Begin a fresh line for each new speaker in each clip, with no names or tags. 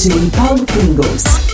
originally Paul Pringles.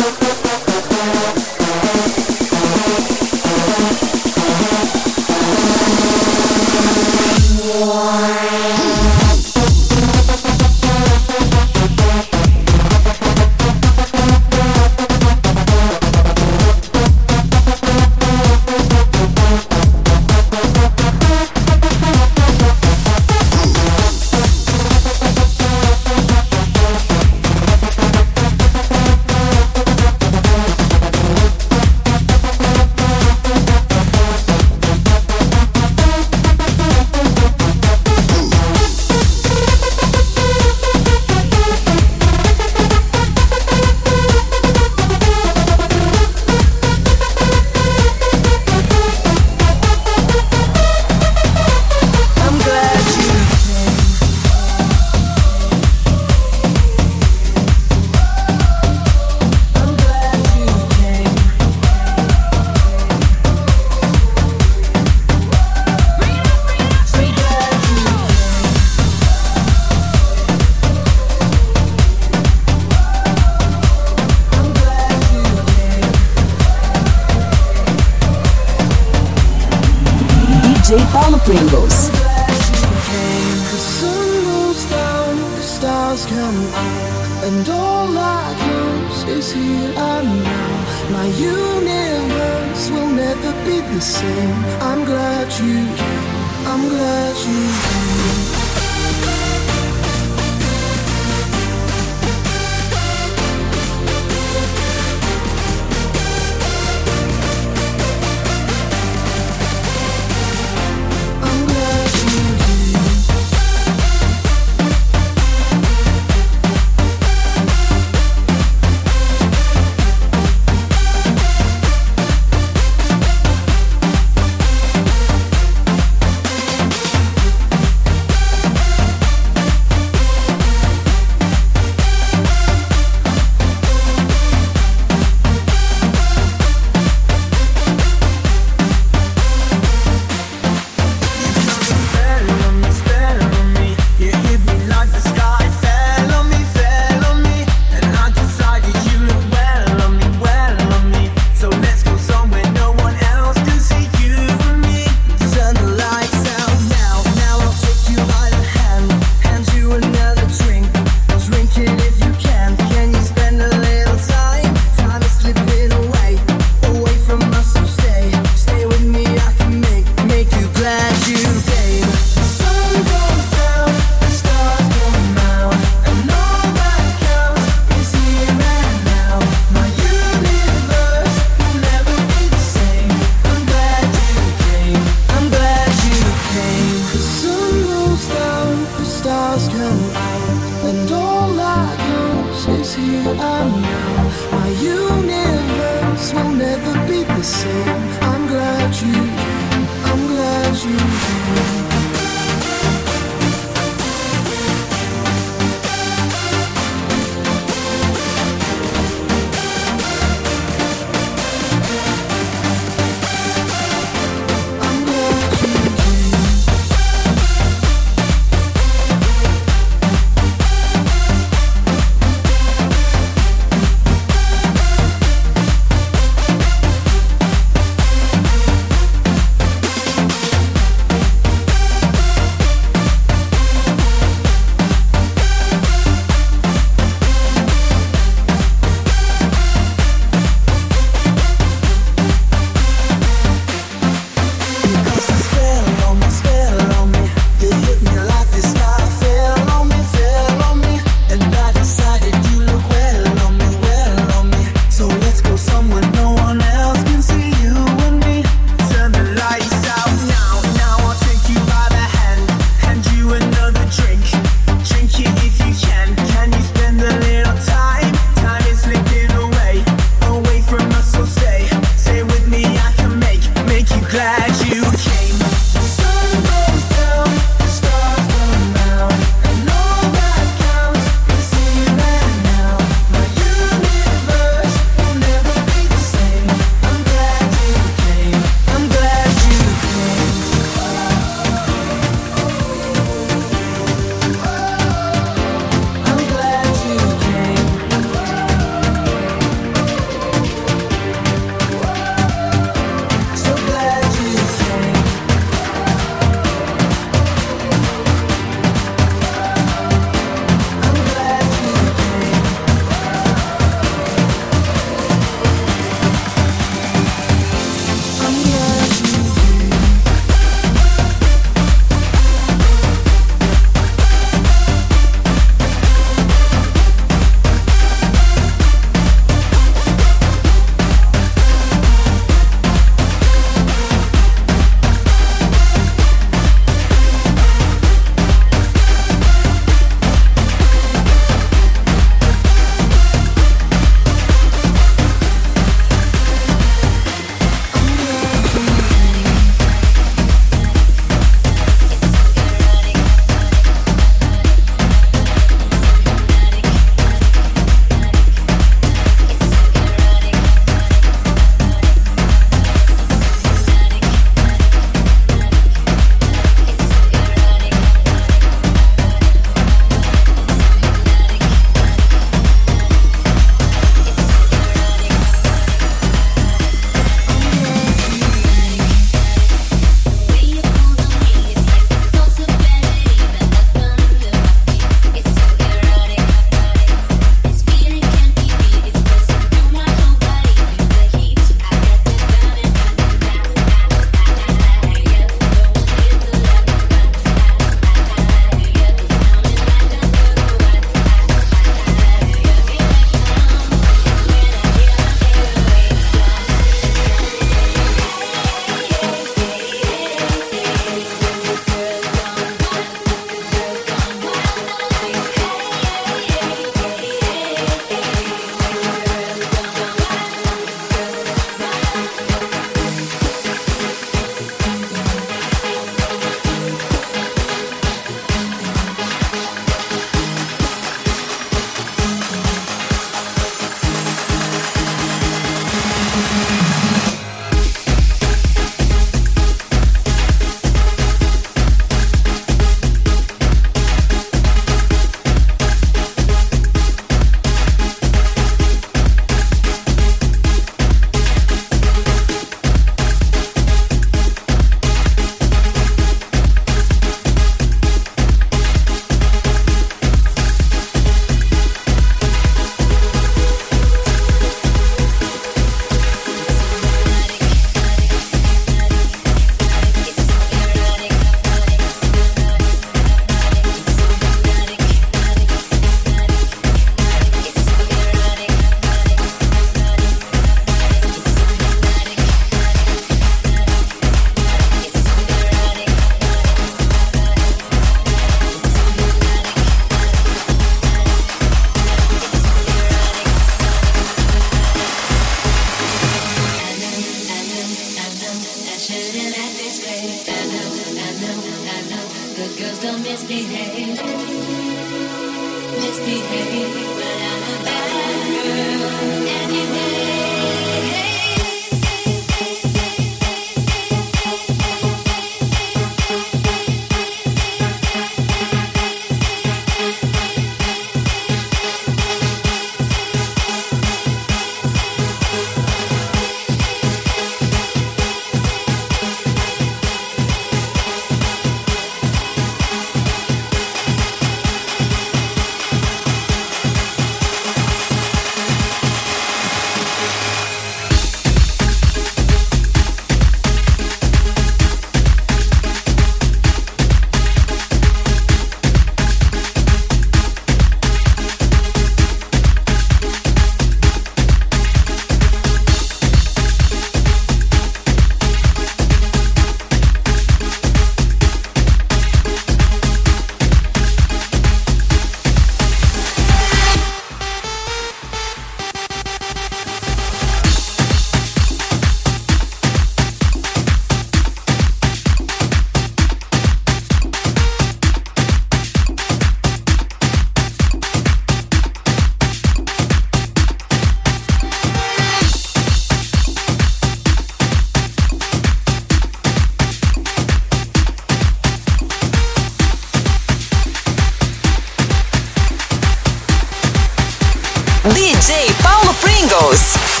Pringles.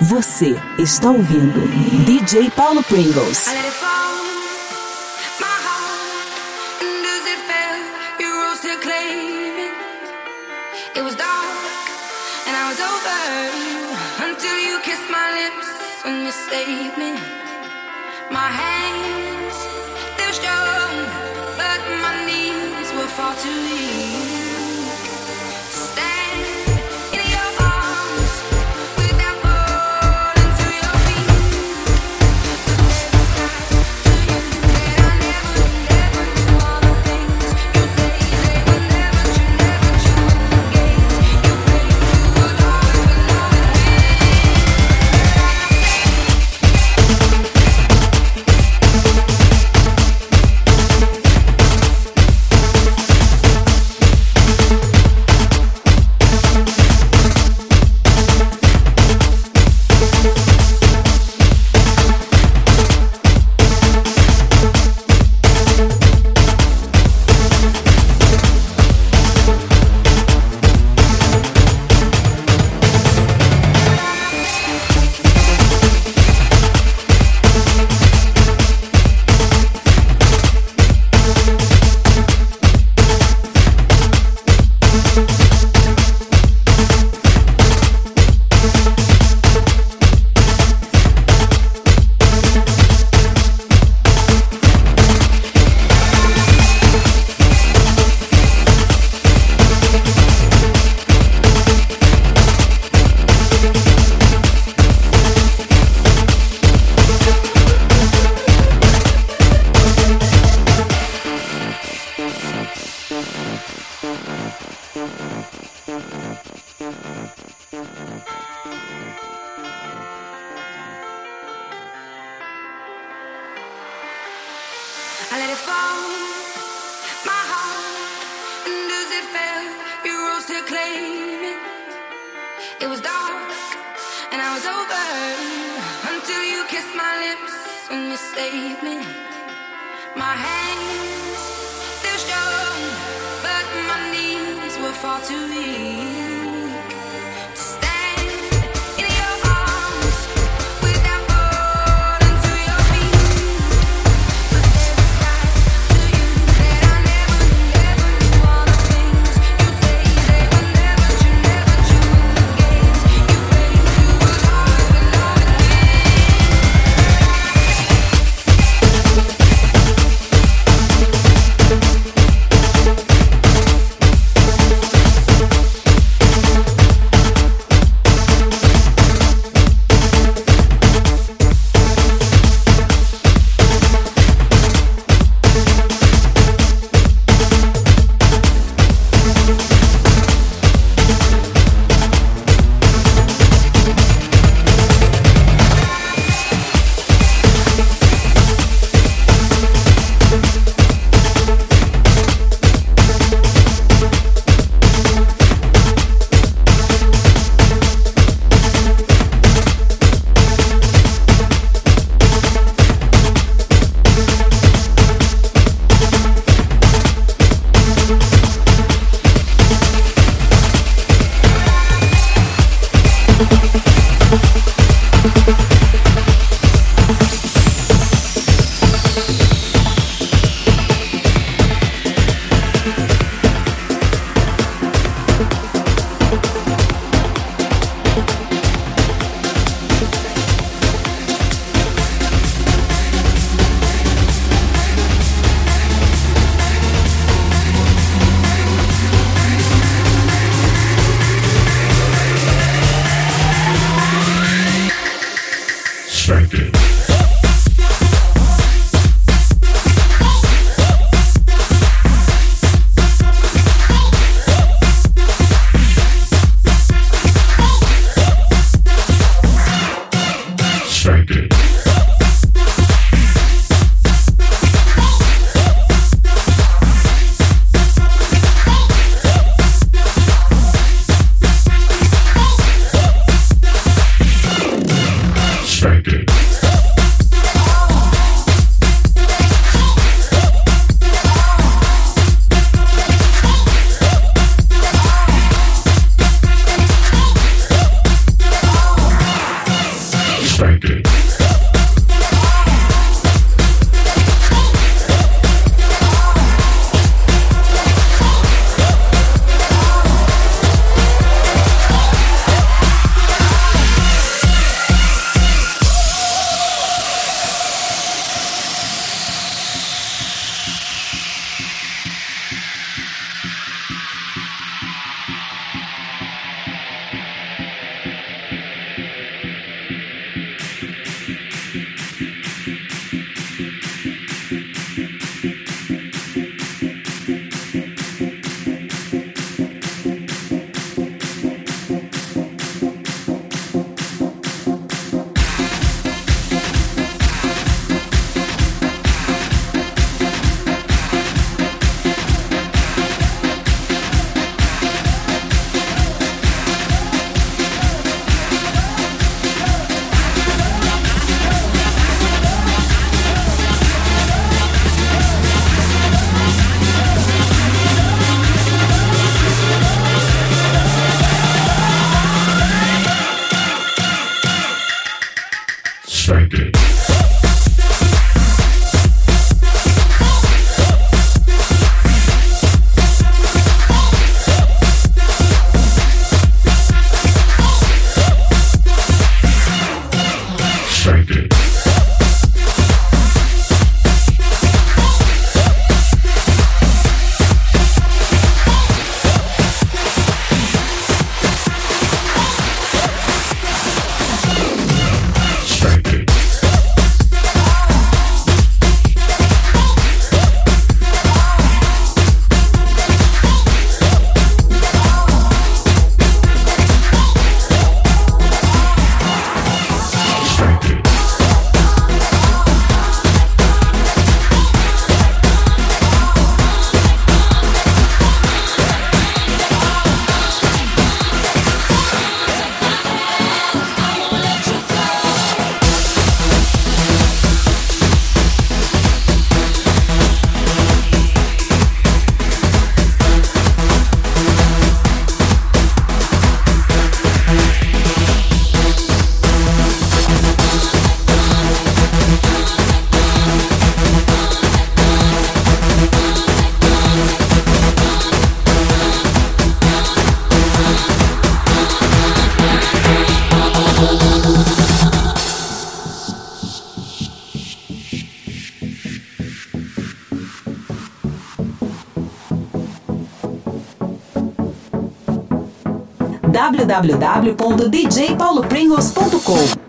Você está ouvindo DJ Paulo Pringles.
my lips and you save me. My hands, still strong, but my knees were far too weak.
www.djpaulopringles.com.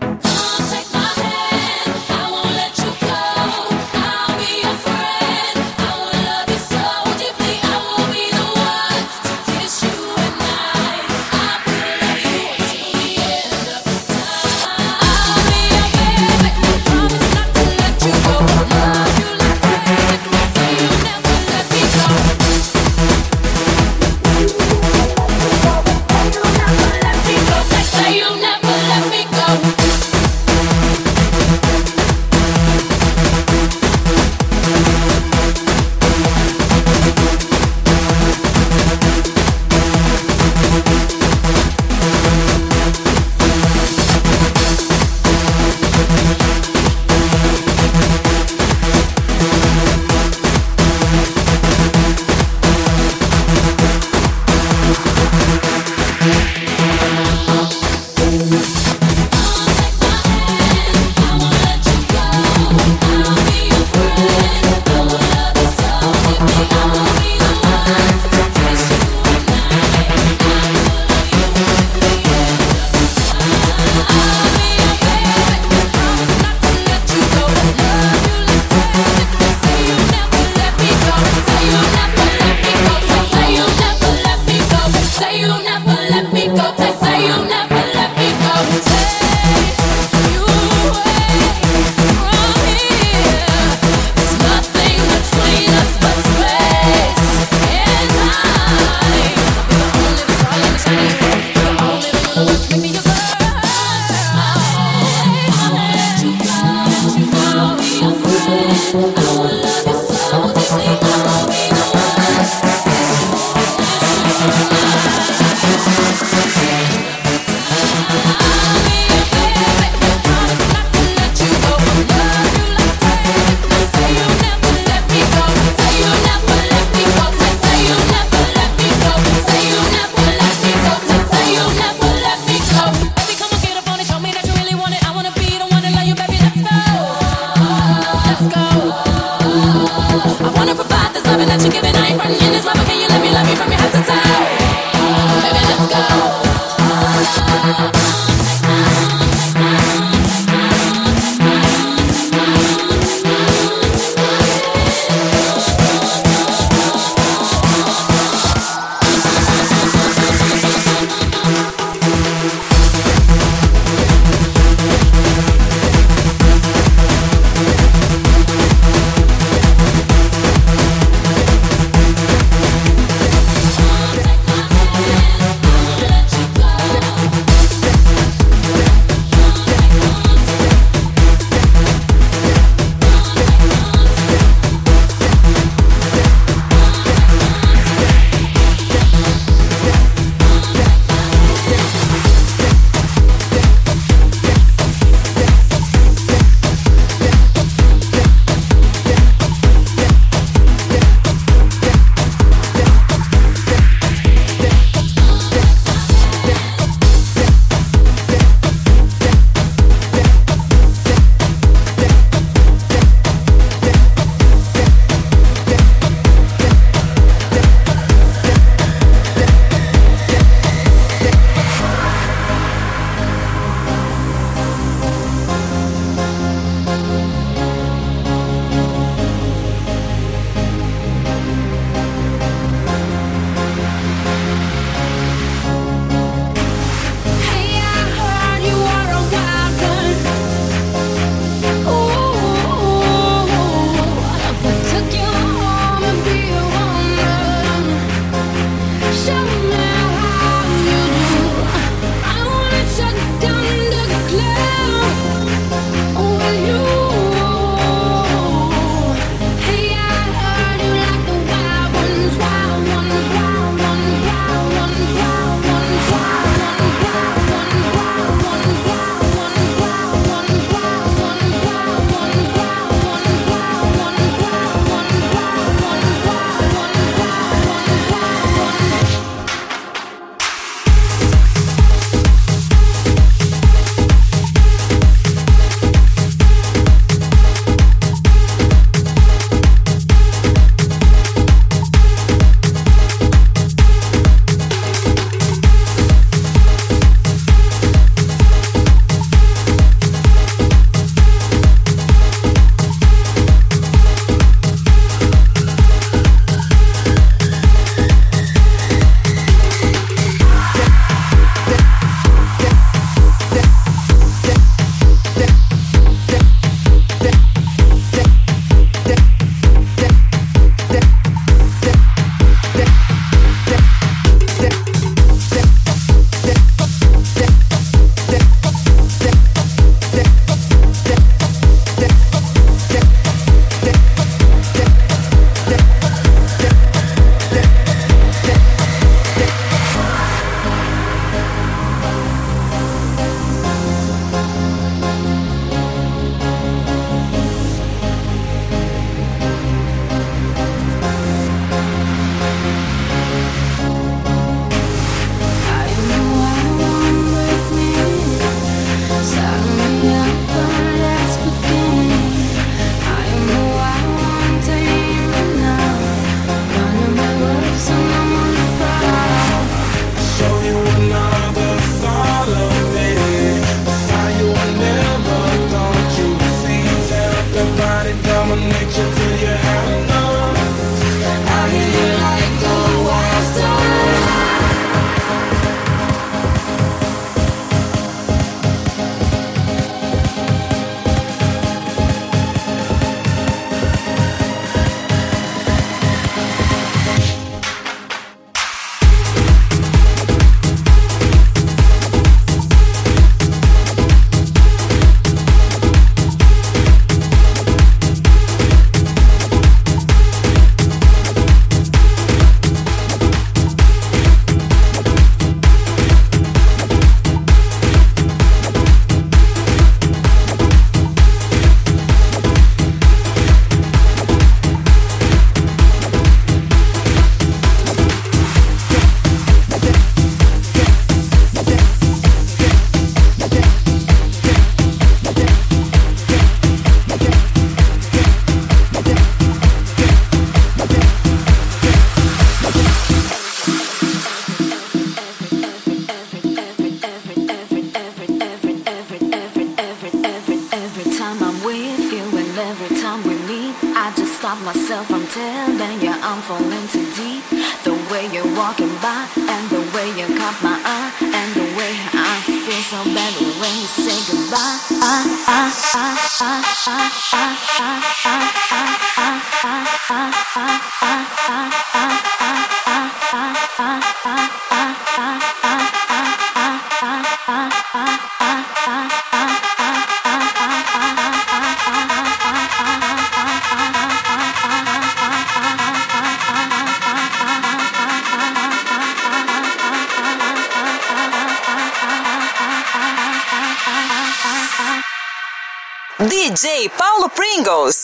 DJ Paulo Pringles.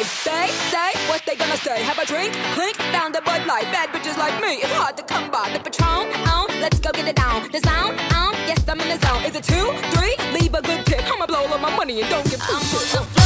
They say what they gonna say. Have a drink, clink, found a Bud Light. Bad bitches like me, it's hard to come by. The Patron, on, let's go get it down. The sound, on, yes I'm in the zone. Is it two, three? Leave a good tip. I'ma blow all of my money and don't give shits.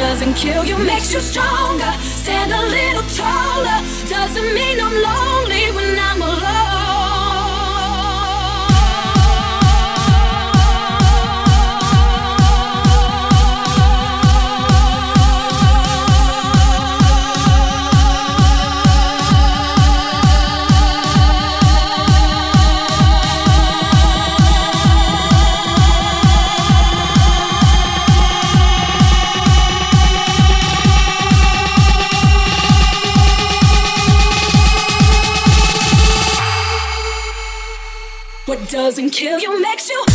doesn't kill you, makes you stronger. Stand a little taller. Doesn't mean I'm lonely when I'm alone. doesn't kill. You makes you